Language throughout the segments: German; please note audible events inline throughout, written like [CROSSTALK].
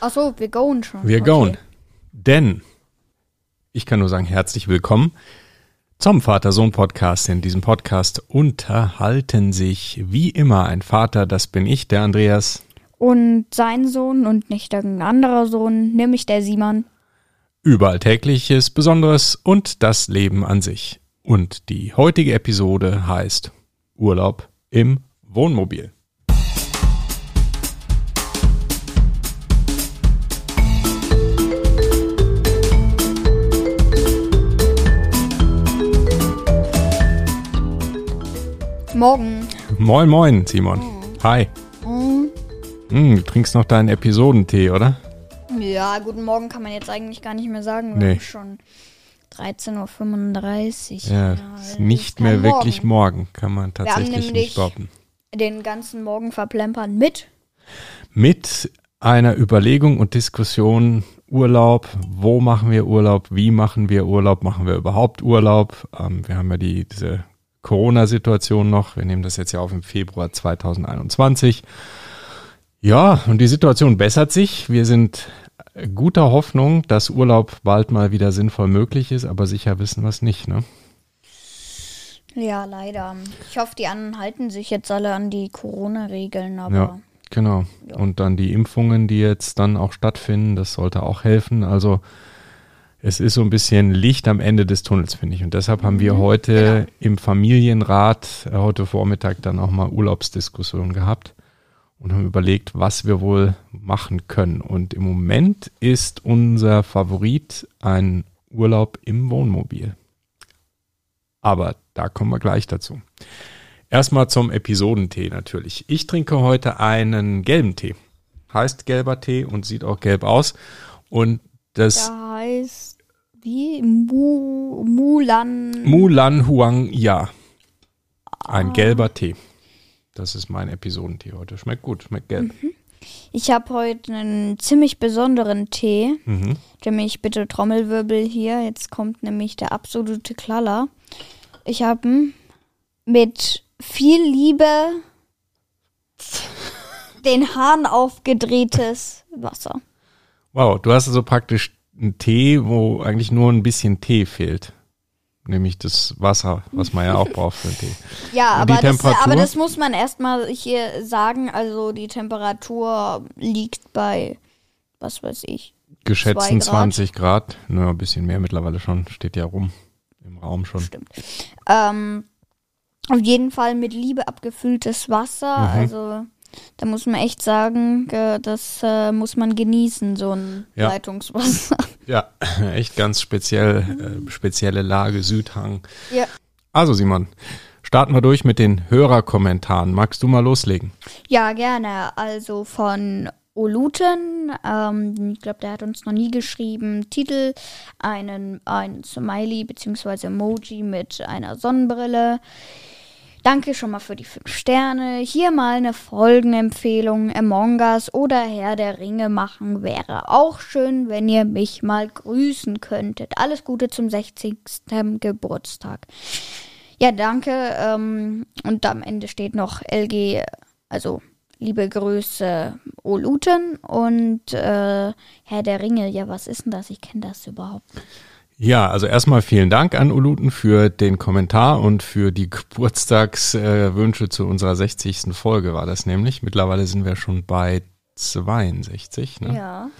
Achso, wir gehen schon. Wir okay. gehen. Denn ich kann nur sagen, herzlich willkommen zum Vater-Sohn-Podcast. In diesem Podcast unterhalten sich wie immer ein Vater, das bin ich, der Andreas, Und sein Sohn und nicht irgendein anderer Sohn, nämlich der Simon. über Alltägliches, Besonderes und das Leben an sich. Und die heutige Episode heißt Urlaub im Wohnmobil. Morgen. Moin, moin, Simon. Hi. Hm, du trinkst noch deinen Episodentee, oder? Ja, guten Morgen kann man jetzt eigentlich gar nicht mehr sagen. Wir Nee. haben schon 13.35 Uhr. Ja, das ist nicht mehr wirklich morgen, kann man tatsächlich nicht behaupten. Den ganzen Morgen verplempern mit. Mit einer Überlegung und Diskussion Urlaub, wo machen wir Urlaub, wie machen wir Urlaub, machen wir überhaupt Urlaub. Ähm, wir haben ja die, diese Corona-Situation noch, wir nehmen das jetzt ja auf im Februar 2021. Ja, und die Situation bessert sich. Wir sind guter Hoffnung, dass Urlaub bald mal wieder sinnvoll möglich ist, aber sicher wissen wir es nicht, ne? Ja, leider. Ich hoffe, die anderen halten sich jetzt alle an die Corona-Regeln, aber Ja, genau. Und dann die Impfungen, die jetzt dann auch stattfinden, das sollte auch helfen. Also es ist so ein bisschen Licht am Ende des Tunnels, finde ich. Und deshalb haben wir heute im Familienrat äh, heute Vormittag dann auch mal Urlaubsdiskussionen gehabt und haben überlegt, was wir wohl machen können. Und im Moment ist unser Favorit ein Urlaub im Wohnmobil. Aber da kommen wir gleich dazu. Erstmal zum Episodentee natürlich. Ich trinke heute einen gelben Tee. Heißt gelber Tee und sieht auch gelb aus. Und das da heißt wie Mu Mulan. Mulan Huang Ya. Ein gelber Tee. Das ist mein Episodentee heute. Schmeckt gut, schmeckt gelb. Ich habe heute einen ziemlich besonderen Tee. Mhm. Nämlich bitte Trommelwirbel hier. Jetzt kommt nämlich der absolute Klaller. Ich habe mit viel Liebe [LAUGHS] den Hahn aufgedrehtes Wasser. Wow, du hast also praktisch einen Tee, wo eigentlich nur ein bisschen Tee fehlt. Nämlich das Wasser, was man ja auch braucht für einen Tee. [LAUGHS] Ja, aber das, aber das muss man erstmal hier sagen. Also die Temperatur liegt bei, was weiß ich, Geschätzten Grad. 20 Grad. Naja, ein bisschen mehr mittlerweile schon. Steht ja rum. Im Raum schon. Stimmt. Ähm, auf jeden Fall mit Liebe abgefülltes Wasser. Mhm. Also da muss man echt sagen, das äh, muss man genießen, so ein Ja. Leitungswasser. [LAUGHS] Ja, [LAUGHS] echt ganz speziell, äh, spezielle Lage, Südhang. ja. Also Simon, starten wir durch mit den Hörerkommentaren. Magst du mal loslegen? ja, gerne. Also von Oluten, ähm, ich glaube, der hat uns noch nie geschrieben. Titel, einen, ein Smiley bzw. Emoji mit einer Sonnenbrille. Danke schon mal für die 5 Sterne. Hier mal eine Folgenempfehlung. Among Us oder Herr der Ringe machen wäre auch schön, wenn ihr mich mal grüßen könntet. Alles Gute zum 60. Geburtstag. Ja, danke. Ähm, und am Ende steht noch LG, also liebe Grüße Oluten und äh, Herr der Ringe. Ja, was ist denn das? Ich kenne das überhaupt nicht. Ja, also erstmal vielen Dank an Uluten für den Kommentar und für die Geburtstagswünsche Wünsche zu unserer 60. Folge war das nämlich. Mittlerweile sind wir schon bei 62. Ne? Ja.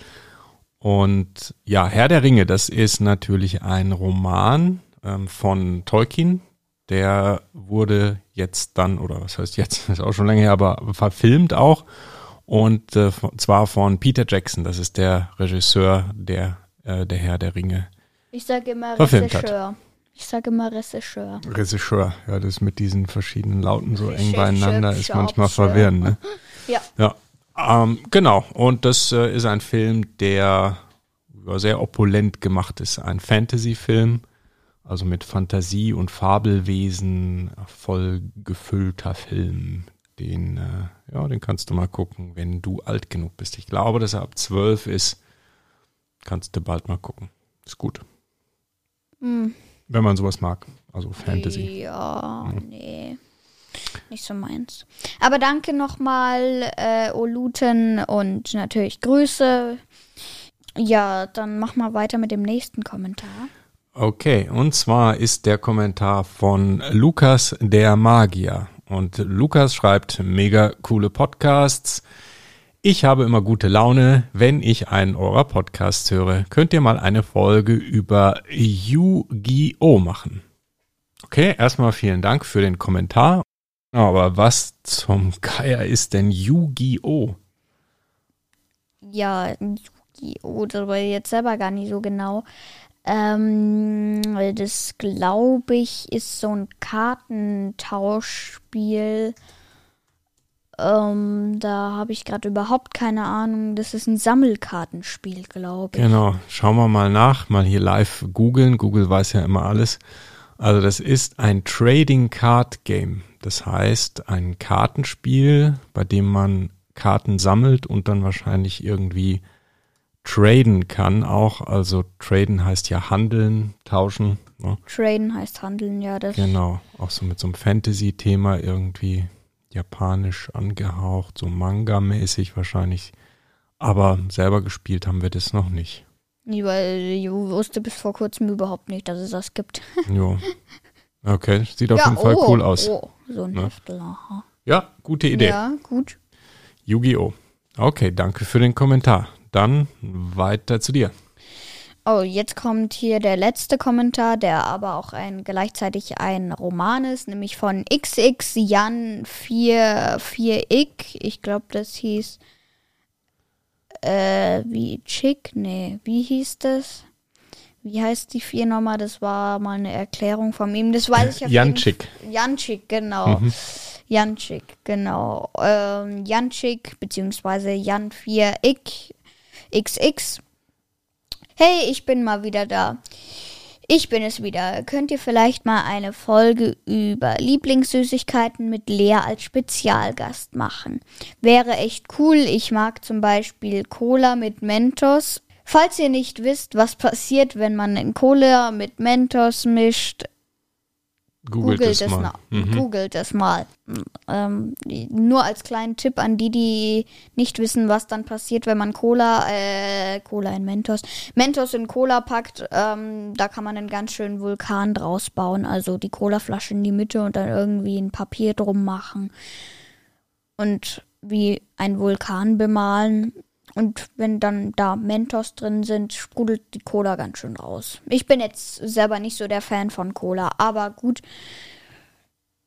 Und ja, Herr der Ringe, das ist natürlich ein Roman ähm, von Tolkien. Der wurde jetzt dann, oder was heißt jetzt, [LAUGHS] ist auch schon länger her, aber verfilmt auch. Und äh, zwar von Peter Jackson, das ist der Regisseur, der äh, der Herr der Ringe. Ich sage immer. Regisseur. Ich sage immer Regisseur. Regisseur, ja, das mit diesen verschiedenen Lauten so eng beieinander ist manchmal verwirrend, ne? [LAUGHS] Ja. Ja, ähm, genau. Und das äh, ist ein Film, der sehr opulent gemacht ist. Ein Fantasy-Film, also mit Fantasie und Fabelwesen voll gefüllter Film. Den, äh, ja, den kannst du mal gucken, wenn du alt genug bist. Ich glaube, dass er ab zwölf ist. Kannst du bald mal gucken. Ist gut. Hm. Wenn man sowas mag. Also Fantasy. Ja, nee. nicht so meins. Aber danke nochmal, äh, Oluten und natürlich Grüße. Ja, dann mach mal weiter mit dem nächsten Kommentar. Okay, und zwar ist der Kommentar von Lukas der Magier. Und Lukas schreibt mega coole Podcasts. Ich habe immer gute Laune, wenn ich einen eurer Podcasts höre. Könnt ihr mal eine Folge über Yu-Gi-Oh machen? Okay, erstmal vielen Dank für den Kommentar. Aber was zum Geier ist denn Yu-Gi-Oh? Ja, Yu-Gi-Oh, das war jetzt selber gar nicht so genau. Ähm, das glaube ich ist so ein Kartentauschspiel. Ähm, da habe ich gerade überhaupt keine Ahnung. Das ist ein Sammelkartenspiel, glaube ich. Genau, schauen wir mal nach, mal hier live googeln. Google weiß ja immer alles. Also das ist ein Trading Card Game. Das heißt, ein Kartenspiel, bei dem man Karten sammelt und dann wahrscheinlich irgendwie traden kann auch. Also traden heißt ja handeln, tauschen. Ne? Traden heißt handeln, ja. Das genau, auch so mit so einem Fantasy-Thema irgendwie japanisch angehaucht, so Manga-mäßig wahrscheinlich. Aber selber gespielt haben wir das noch nicht. Nee, weil ich wusste bis vor kurzem überhaupt nicht, dass es das gibt. [LAUGHS] jo. Okay, sieht auf ja, jeden Fall oh, cool aus. Oh, so ein ne? Heftel. Ja, gute Idee. Ja, gut. Yu-Gi-Oh! Okay, danke für den Kommentar. Dann weiter zu dir. Oh, jetzt kommt hier der letzte Kommentar, der aber auch ein gleichzeitig ein Roman ist, nämlich von XX Jan 44 Ik. Ich glaube, das hieß äh, wie Chick? Nee, wie hieß das? Wie heißt die vier nochmal? Das war mal eine Erklärung von ihm. Das weiß ich ja. Janczyk. Janczyk, genau. Mhm. Janczyk, genau. Ähm, Janczyk, beziehungsweise Jan 4 Ik XX. Hey, ich bin mal wieder da. Ich bin es wieder. Könnt ihr vielleicht mal eine Folge über Lieblingssüßigkeiten mit Lea als Spezialgast machen? Wäre echt cool. Ich mag zum Beispiel Cola mit Mentos. Falls ihr nicht wisst, was passiert, wenn man in Cola mit Mentos mischt, Googelt, Googelt es, mal. Mhm. Googelt es mal. Ähm, nur als kleinen Tipp an die, die nicht wissen, was dann passiert, wenn man Cola, äh, Cola in Mentos, Mentos in Cola packt. Ähm, da kann man einen ganz schönen Vulkan draus bauen. Also die Colaflasche in die Mitte und dann irgendwie ein Papier drum machen. Und wie ein Vulkan bemalen. Und wenn dann da Mentos drin sind, sprudelt die Cola ganz schön raus. Ich bin jetzt selber nicht so der Fan von Cola, aber gut.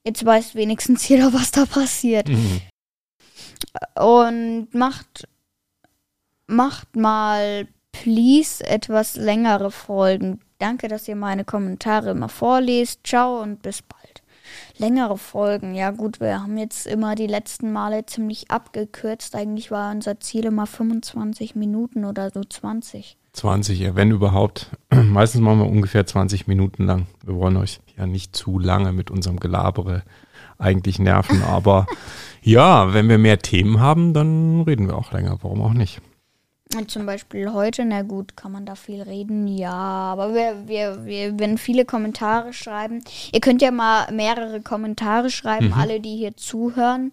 Jetzt weiß wenigstens [LAUGHS] jeder, was da passiert. Mhm. Und macht, macht mal, please, etwas längere Folgen. Danke, dass ihr meine Kommentare immer vorlest. Ciao und bis bald längere Folgen. Ja gut, wir haben jetzt immer die letzten Male ziemlich abgekürzt. Eigentlich war unser Ziel immer 25 Minuten oder so 20. 20, ja, wenn überhaupt. [CLEARS THROAT] Meistens machen wir ungefähr 20 Minuten lang. Wir wollen euch ja nicht zu lange mit unserem Gelabere eigentlich nerven. [LAUGHS] Aber ja, wenn wir mehr Themen haben, dann reden wir auch länger. Warum auch nicht? Zum Beispiel heute, na gut, kann man da viel reden, ja, aber wir, wir, wir werden viele Kommentare schreiben. Ihr könnt ja mal mehrere Kommentare schreiben, mhm. alle, die hier zuhören.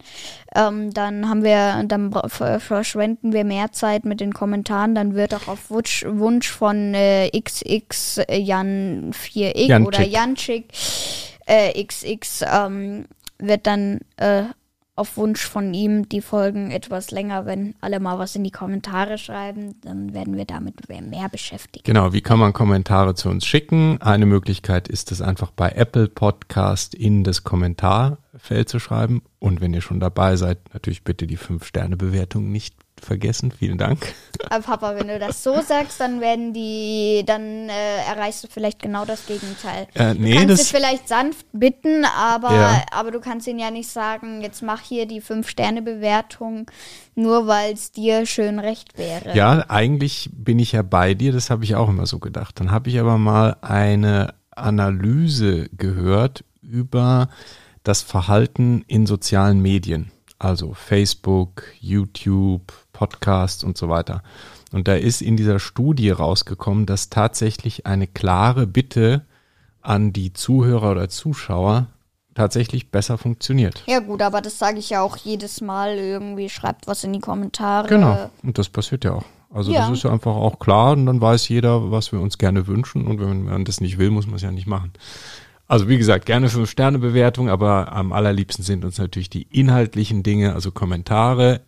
Ähm, dann haben wir, dann verschwenden wir mehr Zeit mit den Kommentaren. Dann wird auch auf Wunsch, Wunsch von äh, XX Jan 4X Janczyk. oder Janczyk äh, XX ähm, wird dann äh, auf Wunsch von ihm die Folgen etwas länger, wenn alle mal was in die Kommentare schreiben, dann werden wir damit mehr beschäftigt. Genau, wie kann man Kommentare zu uns schicken? Eine Möglichkeit ist es einfach bei Apple Podcast in das Kommentarfeld zu schreiben. Und wenn ihr schon dabei seid, natürlich bitte die 5-Sterne-Bewertung nicht vergessen. Vielen Dank. Aber Papa, wenn du das so sagst, dann werden die, dann äh, erreichst du vielleicht genau das Gegenteil. Äh, nee, du kannst das, vielleicht sanft bitten, aber, ja. aber du kannst ihnen ja nicht sagen, jetzt mach hier die 5-Sterne-Bewertung, nur weil es dir schön recht wäre. Ja, eigentlich bin ich ja bei dir, das habe ich auch immer so gedacht. Dann habe ich aber mal eine Analyse gehört über das Verhalten in sozialen Medien also Facebook, YouTube, Podcast und so weiter. Und da ist in dieser Studie rausgekommen, dass tatsächlich eine klare Bitte an die Zuhörer oder Zuschauer tatsächlich besser funktioniert. Ja gut, aber das sage ich ja auch jedes Mal irgendwie, schreibt was in die Kommentare. Genau, und das passiert ja auch. Also ja. das ist ja einfach auch klar und dann weiß jeder, was wir uns gerne wünschen und wenn man das nicht will, muss man es ja nicht machen. Also wie gesagt, gerne fünf Sterne Bewertung, aber am allerliebsten sind uns natürlich die inhaltlichen Dinge, also Kommentare,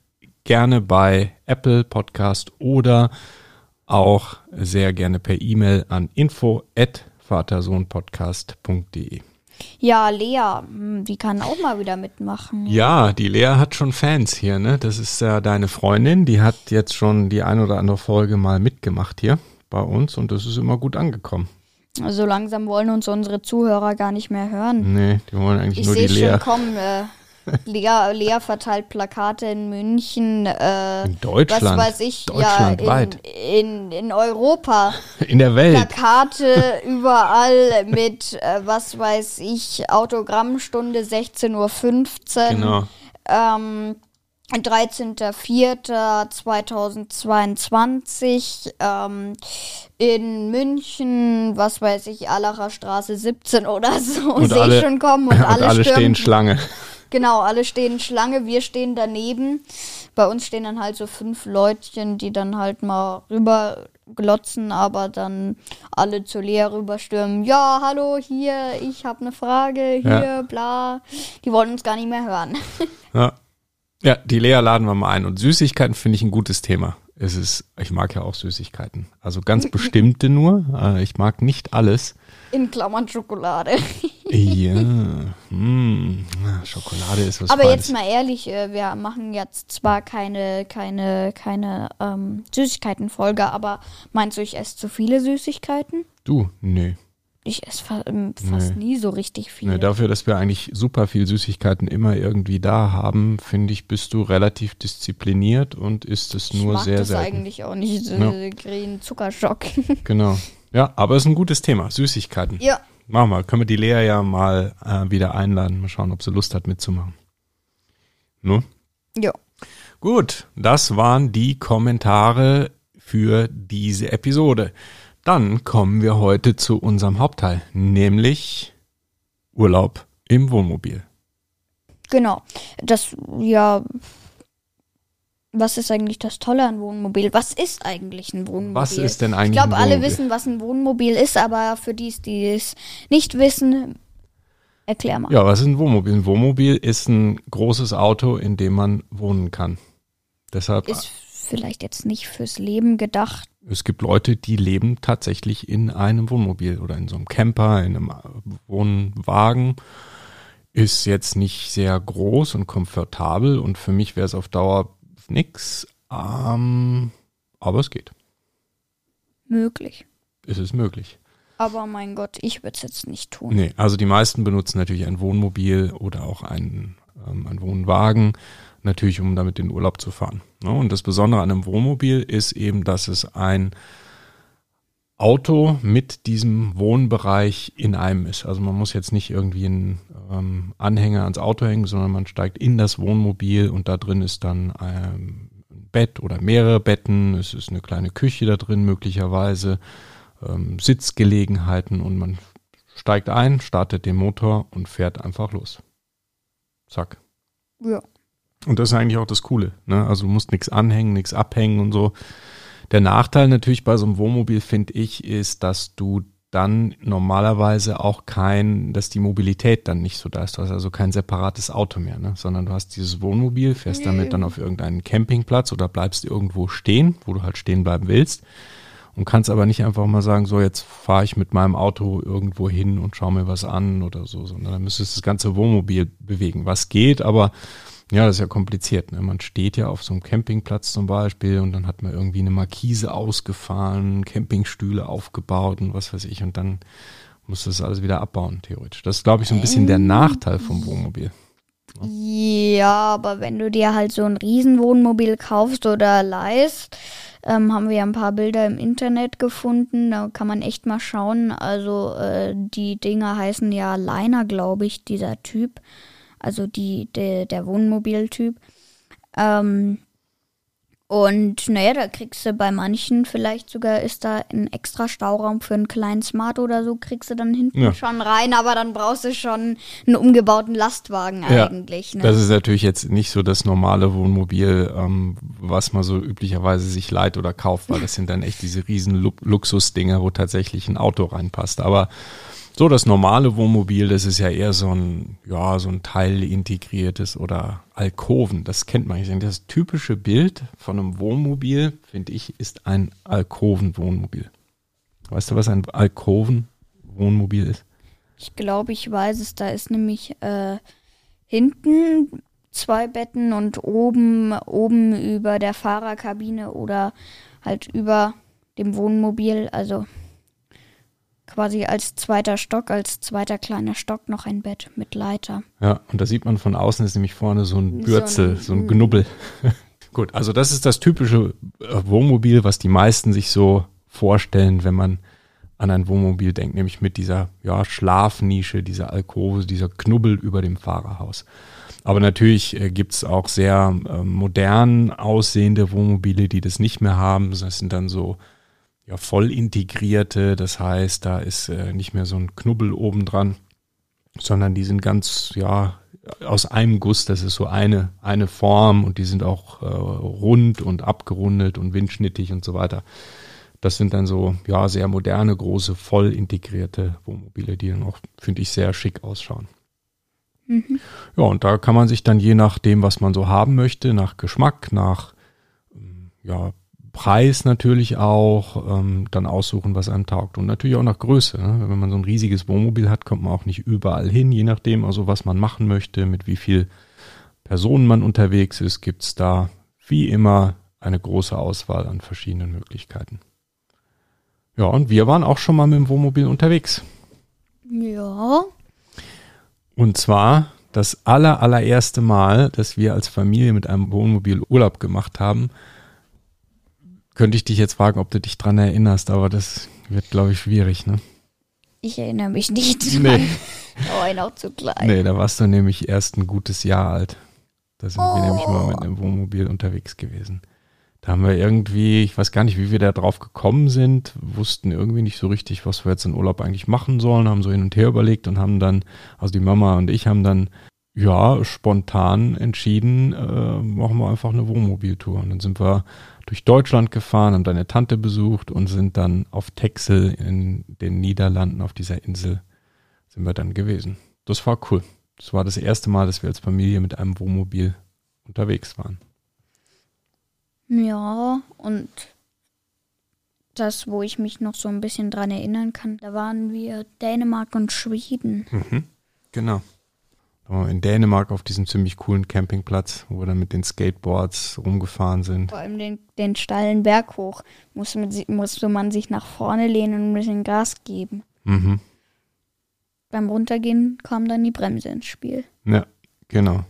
gerne bei Apple Podcast oder auch sehr gerne per E-Mail an info at vatersohnpodcast.de. Ja, Lea, hm, die kann auch mal wieder mitmachen. Ja, die Lea hat schon Fans hier, ne? Das ist ja deine Freundin, die hat jetzt schon die ein oder andere Folge mal mitgemacht hier bei uns und das ist immer gut angekommen. So also langsam wollen uns unsere Zuhörer gar nicht mehr hören. Nee, die wollen eigentlich ich nur die Lea. Ich sehe schon kommen, äh, Lea, Lea verteilt Plakate in München. Äh, in Deutschland. Was weiß ich, Deutschlandweit. ja, in, in, in Europa. [LAUGHS] In der Welt. Plakate [LAUGHS] überall mit, äh, was weiß ich, Autogrammstunde 16.15 Uhr. Genau. Ähm, 13.04.2022 ähm, in München, was weiß ich, Allacher Straße 17 oder so, sehe ich schon kommen und, [LAUGHS] und alle, alle stehen Schlange. Genau, alle stehen Schlange, wir stehen daneben. Bei uns stehen dann halt so fünf Leutchen, die dann halt mal rüber glotzen, aber dann alle zur Lea rüberstürmen. Ja, hallo, hier, ich habe eine Frage, hier, ja. bla. Die wollen uns gar nicht mehr hören. [LAUGHS] ja. ja, die Lea laden wir mal ein. Und Süßigkeiten finde ich ein gutes Thema. Es ist, ich mag ja auch Süßigkeiten. Also ganz [LAUGHS] bestimmte nur. Äh, ich mag nicht alles. In Klammern Schokolade. ja, [LAUGHS] hm. Schokolade ist was Aber Feines. jetzt mal ehrlich, äh, wir machen jetzt zwar keine, keine, keine ähm, Süßigkeitenfolge, aber meinst du, ich esse zu viele Süßigkeiten? Du? Nee. Ich esse fa ähm, fast nee. nie so richtig viel. Nee, dafür, dass wir eigentlich super viel Süßigkeiten immer irgendwie da haben, finde ich, bist du relativ diszipliniert und isst es nur ich sehr das selten. eigentlich auch nicht, so ja. Zuckerschock. [LAUGHS] genau. Ja, aber es ist ein gutes Thema, Süßigkeiten. Ja. Machen wir. Können wir die Lea ja mal äh, wieder einladen. Mal schauen, ob sie Lust hat mitzumachen. Ne? Ja. Gut, das waren die Kommentare für diese Episode. Dann kommen wir heute zu unserem Hauptteil, nämlich Urlaub im Wohnmobil. Genau. Das, ja, was ist eigentlich das Tolle an Wohnmobil? Was ist eigentlich ein Wohnmobil? Was ist denn eigentlich Ich glaube, alle wissen, was ein Wohnmobil ist, aber für die, die es nicht wissen, erklär mal. Ja, was ist ein Wohnmobil? Ein Wohnmobil ist ein großes Auto, in dem man wohnen kann. Deshalb ist vielleicht jetzt nicht fürs Leben gedacht. Es gibt Leute, die leben tatsächlich in einem Wohnmobil oder in so einem Camper, in einem Wohnwagen. Ist jetzt nicht sehr groß und komfortabel und für mich wäre es auf Dauer nix. Ähm, aber es geht. Möglich. Es ist möglich. Aber mein Gott, ich würde es jetzt nicht tun. Nee, also die meisten benutzen natürlich ein Wohnmobil oder auch einen, ähm, einen Wohnwagen, natürlich um damit in den Urlaub zu fahren. Ne? Und das Besondere an einem Wohnmobil ist eben, dass es ein Auto mit diesem Wohnbereich in einem ist. Also man muss jetzt nicht irgendwie einen ähm, Anhänger ans Auto hängen, sondern man steigt in das Wohnmobil und da drin ist dann ein Bett oder mehrere Betten. Es ist eine kleine Küche da drin möglicherweise, ähm, Sitzgelegenheiten und man steigt ein, startet den Motor und fährt einfach los. Zack. Ja. Und das ist eigentlich auch das Coole. Ne? Also du musst nichts anhängen, nichts abhängen und so. Der Nachteil natürlich bei so einem Wohnmobil, finde ich, ist, dass du dann normalerweise auch kein, dass die Mobilität dann nicht so da ist. Du hast also kein separates Auto mehr, ne? sondern du hast dieses Wohnmobil, fährst damit dann auf irgendeinen Campingplatz oder bleibst irgendwo stehen, wo du halt stehen bleiben willst und kannst aber nicht einfach mal sagen, so jetzt fahre ich mit meinem Auto irgendwo hin und schaue mir was an oder so, sondern dann müsstest du das ganze Wohnmobil bewegen, was geht, aber ja, das ist ja kompliziert. Ne? Man steht ja auf so einem Campingplatz zum Beispiel und dann hat man irgendwie eine Markise ausgefahren, Campingstühle aufgebaut und was weiß ich und dann muss das alles wieder abbauen, theoretisch. Das ist, glaube ich, so ein bisschen der Nachteil vom Wohnmobil. Ja, aber wenn du dir halt so ein Riesenwohnmobil kaufst oder leist, ähm, haben wir ein paar Bilder im Internet gefunden. Da kann man echt mal schauen. Also äh, die Dinger heißen ja Liner, glaube ich, dieser Typ also die, de, der Wohnmobiltyp. Ähm, Und naja, da kriegst du bei manchen vielleicht sogar ist da ein extra Stauraum für einen kleinen Smart oder so, kriegst du dann hinten ja. schon rein, aber dann brauchst du schon einen umgebauten Lastwagen ja, eigentlich. Ne? Das ist natürlich jetzt nicht so das normale Wohnmobil, ähm, was man so üblicherweise sich leiht oder kauft, weil das sind dann echt diese riesen Luxusdinger, wo tatsächlich ein Auto reinpasst. Aber so, das normale Wohnmobil, das ist ja eher so ein, ja, so ein teilintegriertes oder Alkoven. Das kennt man nicht. Das typische Bild von einem Wohnmobil, finde ich, ist ein Alkoven-Wohnmobil. Weißt du, was ein Alkoven-Wohnmobil ist? Ich glaube, ich weiß es. Da ist nämlich äh, hinten zwei Betten und oben, oben über der Fahrerkabine oder halt über dem Wohnmobil, also quasi als zweiter Stock, als zweiter kleiner Stock noch ein Bett mit Leiter. Ja, und da sieht man von außen ist nämlich vorne so ein Bürzel, so ein, so ein Knubbel. [LAUGHS] Gut, also das ist das typische äh, Wohnmobil, was die meisten sich so vorstellen, wenn man an ein Wohnmobil denkt, nämlich mit dieser ja, Schlafnische, dieser Alkove, dieser Knubbel über dem Fahrerhaus. Aber natürlich äh, gibt es auch sehr äh, modern aussehende Wohnmobile, die das nicht mehr haben. Das sind dann so ja, voll integrierte. Das heißt, da ist äh, nicht mehr so ein Knubbel oben dran, sondern die sind ganz, ja, aus einem Guss. Das ist so eine, eine Form und die sind auch äh, rund und abgerundet und windschnittig und so weiter. Das sind dann so, ja, sehr moderne, große, voll integrierte Wohnmobile, die dann auch, finde ich, sehr schick ausschauen. Mhm. Ja, und da kann man sich dann je nachdem, was man so haben möchte, nach Geschmack, nach ja, Preis natürlich auch ähm, dann aussuchen, was einem taugt. Und natürlich auch nach Größe. Ne? Wenn man so ein riesiges Wohnmobil hat, kommt man auch nicht überall hin, je nachdem, also was man machen möchte, mit wie viel Personen man unterwegs ist, gibt es da wie immer eine große Auswahl an verschiedenen Möglichkeiten. Ja, und wir waren auch schon mal mit dem Wohnmobil unterwegs. Ja. Und zwar das aller, allererste Mal, dass wir als Familie mit einem Wohnmobil Urlaub gemacht haben, könnte ich dich jetzt fragen, ob du dich dran erinnerst, aber das wird, glaube ich, schwierig, ne? Ich erinnere mich nicht dran. Nee. [LAUGHS] oh, auch zu klein. Nee, da warst du nämlich erst ein gutes Jahr alt. Da sind oh. wir nämlich mal mit einem Wohnmobil unterwegs gewesen. Da haben wir irgendwie, ich weiß gar nicht, wie wir da drauf gekommen sind, wussten irgendwie nicht so richtig, was wir jetzt in Urlaub eigentlich machen sollen, haben so hin und her überlegt und haben dann, also die Mama und ich haben dann ja, spontan entschieden, äh, machen wir einfach eine Wohnmobiltour. Und dann sind wir durch Deutschland gefahren, haben deine Tante besucht und sind dann auf Texel in den Niederlanden auf dieser Insel sind wir dann gewesen. Das war cool. Das war das erste Mal, dass wir als Familie mit einem Wohnmobil unterwegs waren. Ja, und das, wo ich mich noch so ein bisschen dran erinnern kann, da waren wir Dänemark und Schweden. Mhm, genau in Dänemark auf diesem ziemlich coolen Campingplatz, wo wir dann mit den Skateboards rumgefahren sind. Vor allem den, den steilen Berg hoch musste man, musste man sich nach vorne lehnen und ein bisschen Gas geben. Mhm. Beim Runtergehen kam dann die Bremse ins Spiel. Ja, genau.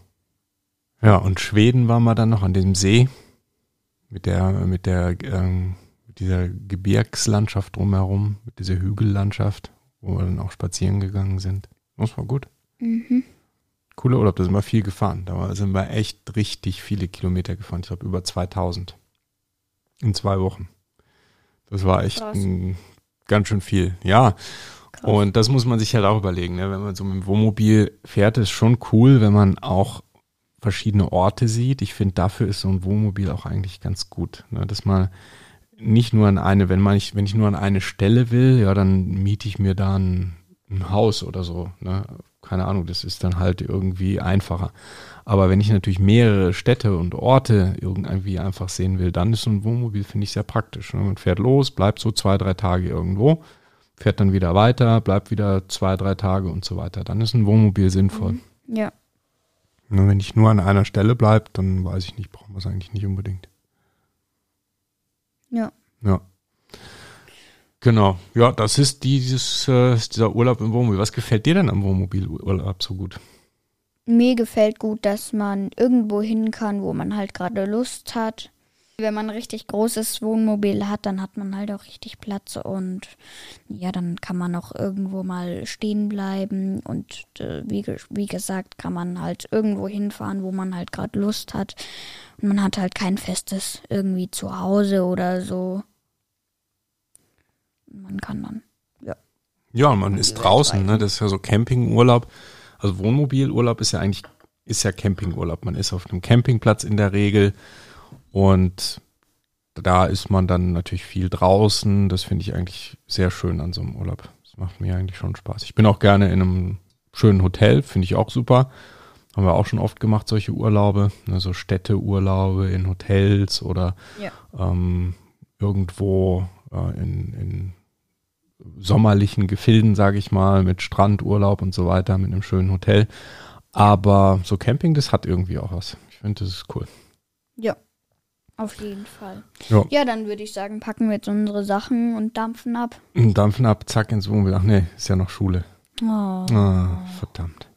Ja, und Schweden waren wir dann noch an dem See mit der, mit der, ähm, mit dieser Gebirgslandschaft drumherum, mit dieser Hügellandschaft, wo wir dann auch spazieren gegangen sind. Das war gut. Mhm cooler Urlaub, da sind wir viel gefahren. Da sind wir echt richtig viele Kilometer gefahren. Ich glaube über 2000 in zwei Wochen. Das war echt ein, ganz schön viel. Ja. Krass. Und das muss man sich halt auch überlegen. Ne? Wenn man so mit dem Wohnmobil fährt, ist schon cool, wenn man auch verschiedene Orte sieht. Ich finde, dafür ist so ein Wohnmobil auch eigentlich ganz gut. Ne? Dass man nicht nur an eine, wenn man nicht, wenn ich nur an eine Stelle will, ja, dann miete ich mir da ein, ein Haus oder so. Ne? Keine Ahnung, das ist dann halt irgendwie einfacher. Aber wenn ich natürlich mehrere Städte und Orte irgendwie einfach sehen will, dann ist so ein Wohnmobil, finde ich, sehr praktisch. Ne? Man fährt los, bleibt so zwei, drei Tage irgendwo, fährt dann wieder weiter, bleibt wieder zwei, drei Tage und so weiter. Dann ist ein Wohnmobil sinnvoll. Mhm. Ja. Nur wenn ich nur an einer Stelle bleibe, dann weiß ich nicht, brauchen wir es eigentlich nicht unbedingt. Ja. Ja. Genau, ja, das ist dieses, äh, dieser Urlaub im Wohnmobil. Was gefällt dir denn am Wohnmobilurlaub so gut? Mir gefällt gut, dass man irgendwo hin kann, wo man halt gerade Lust hat. Wenn man ein richtig großes Wohnmobil hat, dann hat man halt auch richtig Platz und ja, dann kann man auch irgendwo mal stehen bleiben und äh, wie, wie gesagt, kann man halt irgendwo hinfahren, wo man halt gerade Lust hat. Und man hat halt kein festes irgendwie zu Hause oder so. Man kann dann, ja. Ja, man ist draußen, ne? Das ist ja so Campingurlaub. Also Wohnmobilurlaub ist ja eigentlich, ist ja Campingurlaub. Man ist auf einem Campingplatz in der Regel und da ist man dann natürlich viel draußen. Das finde ich eigentlich sehr schön an so einem Urlaub. Das macht mir eigentlich schon Spaß. Ich bin auch gerne in einem schönen Hotel, finde ich auch super. Haben wir auch schon oft gemacht, solche Urlaube, ne, so Städteurlaube in Hotels oder ja. ähm, irgendwo äh, in, in sommerlichen Gefilden, sage ich mal, mit Strandurlaub und so weiter, mit einem schönen Hotel. Aber so Camping, das hat irgendwie auch was. Ich finde, das ist cool. Ja, auf jeden Fall. Ja, ja dann würde ich sagen, packen wir jetzt unsere Sachen und dampfen ab. Dampfen ab, zack ins Wohnmobil. Ach nee, ist ja noch Schule. Oh. Ah, verdammt.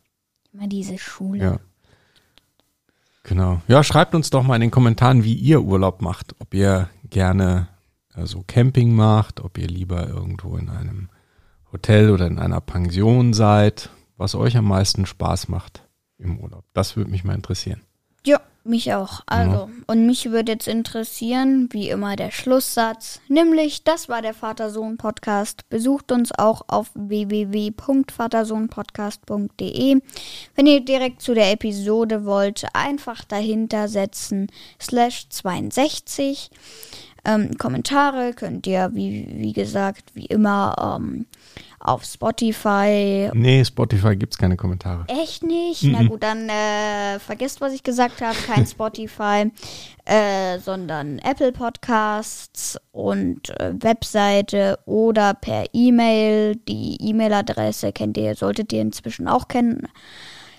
Immer diese Schule. Ja. Genau. Ja, schreibt uns doch mal in den Kommentaren, wie ihr Urlaub macht. Ob ihr gerne also Camping macht, ob ihr lieber irgendwo in einem Hotel oder in einer Pension seid, was euch am meisten Spaß macht im Urlaub. Das würde mich mal interessieren. Ja, mich auch. Also, ja. und mich würde jetzt interessieren, wie immer der Schlusssatz, nämlich, das war der Vater-Sohn-Podcast. Besucht uns auch auf www.vatersohnpodcast.de. Wenn ihr direkt zu der Episode wollt, einfach dahinter setzen, slash 62. Ähm, Kommentare könnt ihr, wie, wie gesagt, wie immer ähm, auf Spotify. Nee, Spotify gibt es keine Kommentare. Echt nicht? -mm. Na gut, dann äh, vergesst, was ich gesagt habe. Kein [LAUGHS] Spotify, äh, sondern Apple Podcasts und äh, Webseite oder per E-Mail. Die E-Mail-Adresse kennt ihr, solltet ihr inzwischen auch kennen.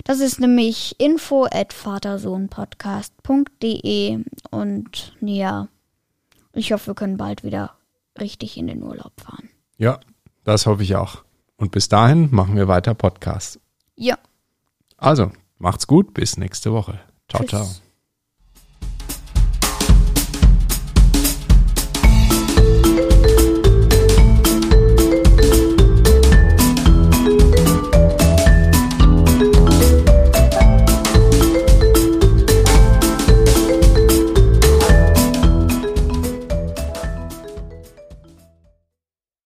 Das ist nämlich info at vatersohnpodcast.de und ja, ich hoffe, wir können bald wieder richtig in den Urlaub fahren. Ja, das hoffe ich auch. Und bis dahin machen wir weiter Podcasts. Ja. Also, macht's gut, bis nächste Woche. Ciao, Tschüss. ciao.